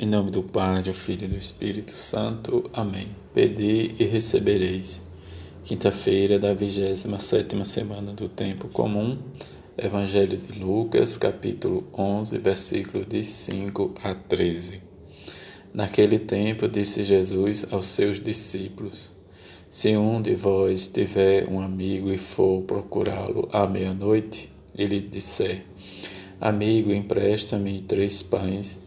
Em nome do Pai, do Filho e do Espírito Santo. Amém. Pedi e recebereis. Quinta-feira da 27 semana do Tempo Comum. Evangelho de Lucas, capítulo 11, versículos de 5 a 13. Naquele tempo disse Jesus aos seus discípulos: Se um de vós tiver um amigo e for procurá-lo à meia-noite, ele disser: Amigo, empresta-me três pães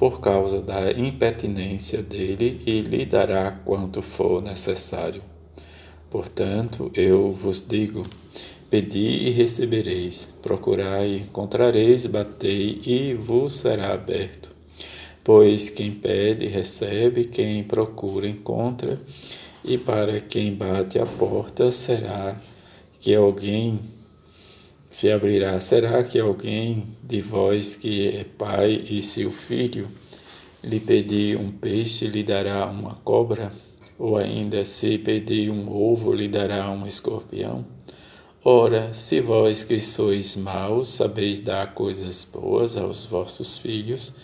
por causa da impertinência dele e lhe dará quanto for necessário. Portanto, eu vos digo: pedi e recebereis, procurai e encontrareis, batei e vos será aberto. Pois quem pede, recebe, quem procura, encontra, e para quem bate a porta será que alguém se abrirá. Será que alguém de vós que é pai e seu filho lhe pedir um peixe, lhe dará uma cobra? Ou ainda, se pedir um ovo, lhe dará um escorpião? Ora, se vós que sois maus sabeis dar coisas boas aos vossos filhos,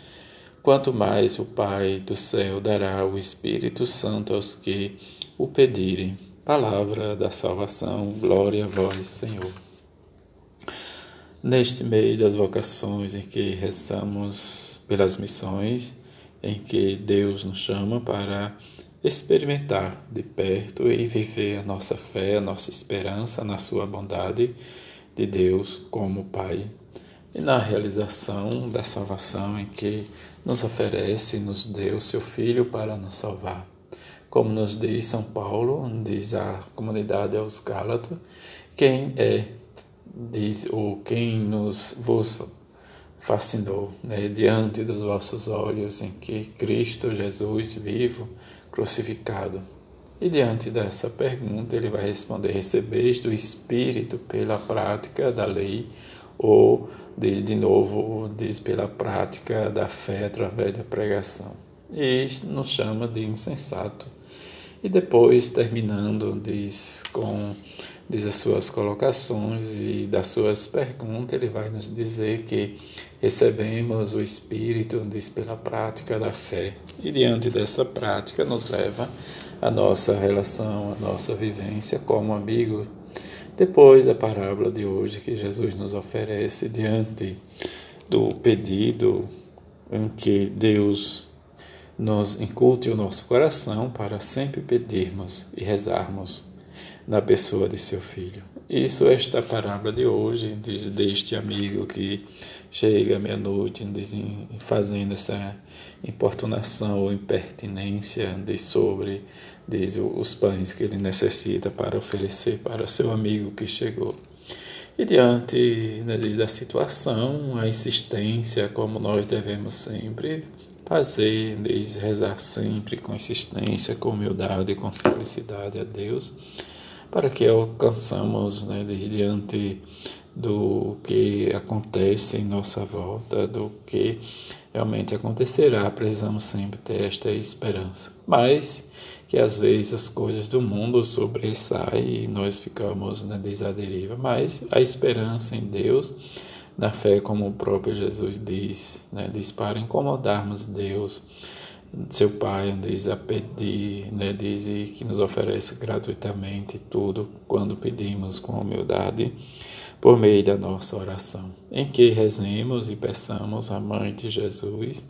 quanto mais o Pai do céu dará o Espírito Santo aos que o pedirem. Palavra da salvação, glória a vós, Senhor. Neste meio das vocações em que rezamos pelas missões, em que Deus nos chama para experimentar de perto e viver a nossa fé, a nossa esperança na Sua bondade de Deus como Pai, e na realização da salvação em que nos oferece nos deu seu Filho para nos salvar. Como nos diz São Paulo, diz a comunidade aos Gálatas, quem é diz o quem nos vos fascinou né, diante dos vossos olhos em que Cristo Jesus vivo crucificado. E diante dessa pergunta ele vai responder: recebeis do Espírito pela prática da lei ou diz de novo diz pela prática da fé através da pregação. E nos chama de insensato. E depois terminando diz com diz as suas colocações e das suas perguntas, ele vai nos dizer que recebemos o Espírito, diz pela prática da fé. E diante dessa prática nos leva a nossa relação, a nossa vivência como amigo. Depois a parábola de hoje que Jesus nos oferece diante do pedido em que Deus nos inculte o nosso coração para sempre pedirmos e rezarmos na pessoa de seu filho. Isso, esta parábola de hoje, diz deste amigo que chega meia-noite fazendo essa importunação ou impertinência de sobre diz, os pães que ele necessita para oferecer para seu amigo que chegou. E diante né, da situação, a insistência, como nós devemos sempre fazer, diz, rezar sempre com insistência, com humildade e com simplicidade a Deus para que alcançamos né, diante do que acontece em nossa volta, do que realmente acontecerá, precisamos sempre ter esta esperança. Mas que às vezes as coisas do mundo sobressaem e nós ficamos na desaderiva, mas a esperança em Deus, na fé, como o próprio Jesus diz, né, diz para incomodarmos Deus, seu Pai diz a pedir, né, diz que nos oferece gratuitamente tudo quando pedimos com humildade por meio da nossa oração, em que rezemos e peçamos a Mãe de Jesus,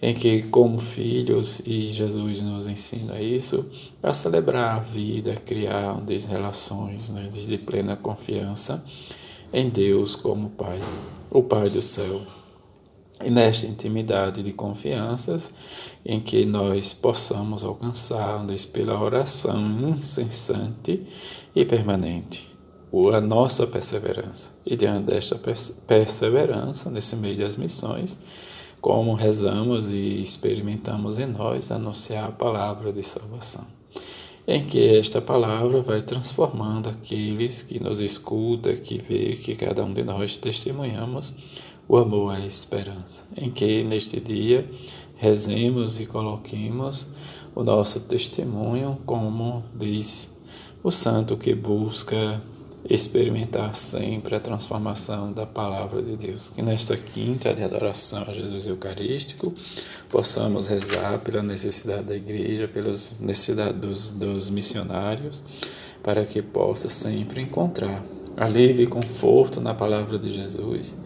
em que como filhos e Jesus nos ensina isso, a celebrar a vida, criar relações né, de plena confiança em Deus como Pai, o Pai do céu e nesta intimidade de confianças em que nós possamos alcançar-nos pela oração incessante e permanente, a nossa perseverança. E diante desta perseverança, nesse meio das missões, como rezamos e experimentamos em nós anunciar a palavra de salvação. Em que esta palavra vai transformando aqueles que nos escutam, que vê que cada um de nós testemunhamos o amor a esperança. Em que neste dia rezemos e coloquemos o nosso testemunho, como diz o santo que busca experimentar sempre a transformação da palavra de Deus. Que nesta quinta de adoração a Jesus Eucarístico possamos rezar pela necessidade da igreja, pelas necessidades dos, dos missionários, para que possa sempre encontrar alívio e conforto na palavra de Jesus,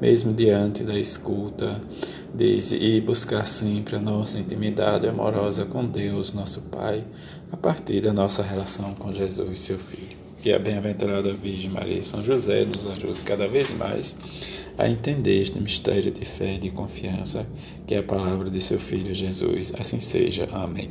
mesmo diante da escuta e buscar sempre a nossa intimidade amorosa com Deus, nosso Pai, a partir da nossa relação com Jesus, seu Filho. Que a bem-aventurada Virgem Maria e São José nos ajude cada vez mais a entender este mistério de fé e de confiança que é a palavra de seu Filho Jesus. Assim seja. Amém.